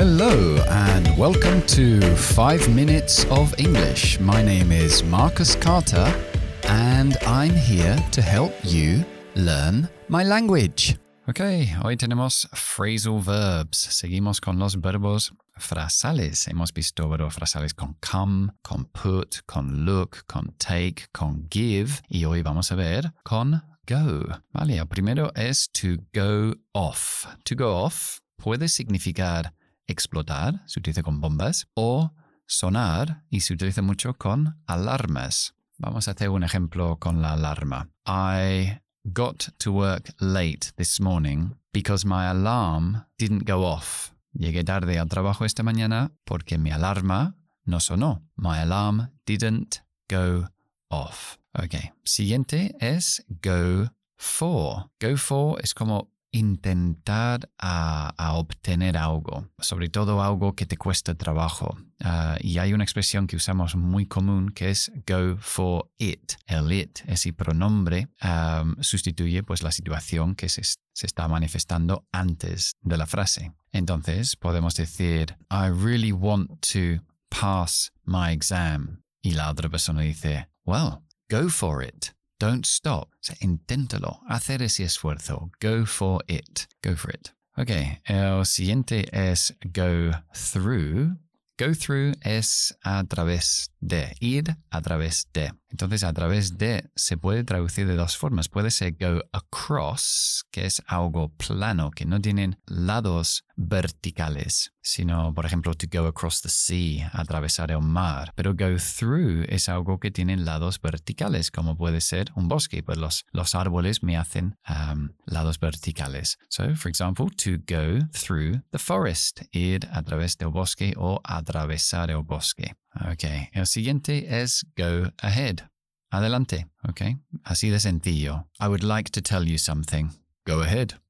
Hello, and welcome to 5 Minutes of English. My name is Marcus Carter, and I'm here to help you learn my language. Ok, hoy tenemos phrasal verbs. Seguimos con los verbos frasales. Hemos visto verbos frasales con come, con put, con look, con take, con give. Y hoy vamos a ver con go. Vale, el primero es to go off. To go off puede significar explotar, se utiliza con bombas, o sonar y se utiliza mucho con alarmas. Vamos a hacer un ejemplo con la alarma. I got to work late this morning because my alarm didn't go off. Llegué tarde al trabajo esta mañana porque mi alarma no sonó. My alarm didn't go off. Ok. Siguiente es go for. Go for es como intentar a, obtener algo, sobre todo algo que te cuesta trabajo. Ah, y hay una expresión que usamos muy común que es go for it. El it, ese pronombre, sustituye pues la situación que se, se está manifestando antes de la frase. Entonces podemos decir, I really want to pass my exam. Y la otra persona dice, well, go for it. Don't stop. O sea, inténtalo. Hacer ese esfuerzo. Go for it. Go for it. Ok, el siguiente es go through. Go through es a través de, ir a través de. Entonces, a través de se puede traducir de dos formas. Puede ser go across, que es algo plano, que no tienen lados verticales, sino, por ejemplo, to go across the sea, atravesar el mar. Pero go through es algo que tiene lados verticales, como puede ser un bosque, pues los, los árboles me hacen lados verticales. So, for example, to go through the forest, ir a través del bosque o atravesar el bosque. Ok, el siguiente es go ahead. Adelante, ok. Así de sencillo. I would like to tell you something. Go ahead.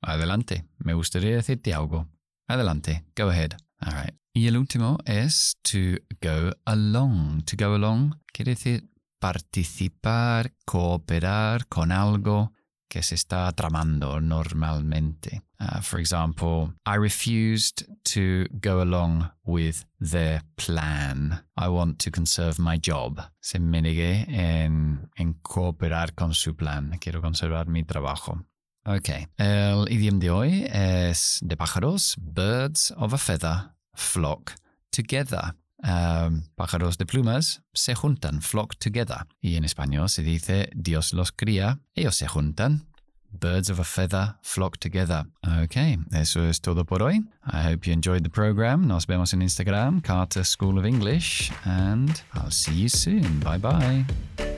Adelante. Me gustaría decirte algo. Adelante. Go ahead. All right. Y el último es to go along. To go along quiere decir participar, cooperar con algo que se está tramando normalmente. Uh, for example, I refused to go along with their plan. I want to conserve my job. Se me negué en, en cooperar con su plan. Quiero conservar mi trabajo. Ok. El idioma de hoy es de pájaros. Birds of a feather flock together. Pájaros de plumas se juntan, flock together. Y en español se dice Dios los cría, ellos se juntan. Birds of a feather flock together. Ok, eso es todo por hoy. I hope you enjoyed the program. Nos vemos en Instagram, Carter School of English, and I'll see you soon. Bye bye.